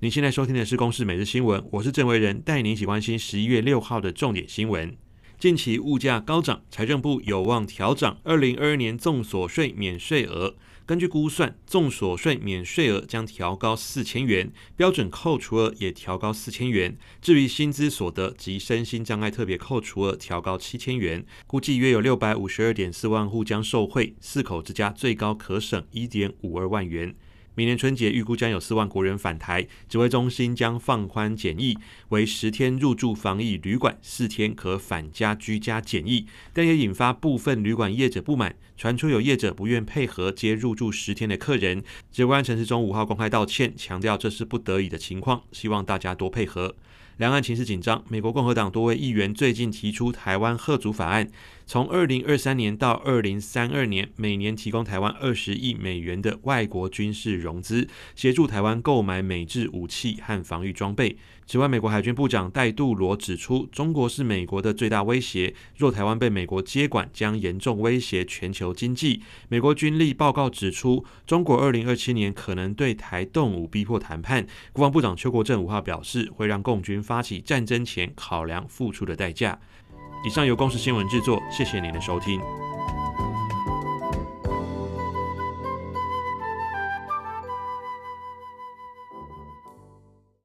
您现在收听的是《公视每日新闻》，我是郑维仁，带您一起关心十一月六号的重点新闻。近期物价高涨，财政部有望调涨二零二二年综所税免税额。根据估算，综所税免税额将调高四千元，标准扣除额也调高四千元。至于薪资所得及身心障碍特别扣除额调高七千元，估计约有六百五十二点四万户将受惠，四口之家最高可省一点五二万元。明年春节预估将有四万国人返台，指挥中心将放宽检疫，为十天入住防疫旅馆，四天可返家居家检疫，但也引发部分旅馆业者不满，传出有业者不愿配合接入住十天的客人。指挥官陈时中五号公开道歉，强调这是不得已的情况，希望大家多配合。两岸情势紧张，美国共和党多位议员最近提出台湾吓阻法案，从二零二三年到二零三二年，每年提供台湾二十亿美元的外国军事融资，协助台湾购买美制武器和防御装备。此外，美国海军部长戴杜罗指出，中国是美国的最大威胁，若台湾被美国接管，将严重威胁全球经济。美国军力报告指出，中国二零二七年可能对台动武，逼迫谈判。国防部长邱国正五号表示，会让共军。发起战争前考量付出的代价。以上由公司新闻制作，谢谢您的收听。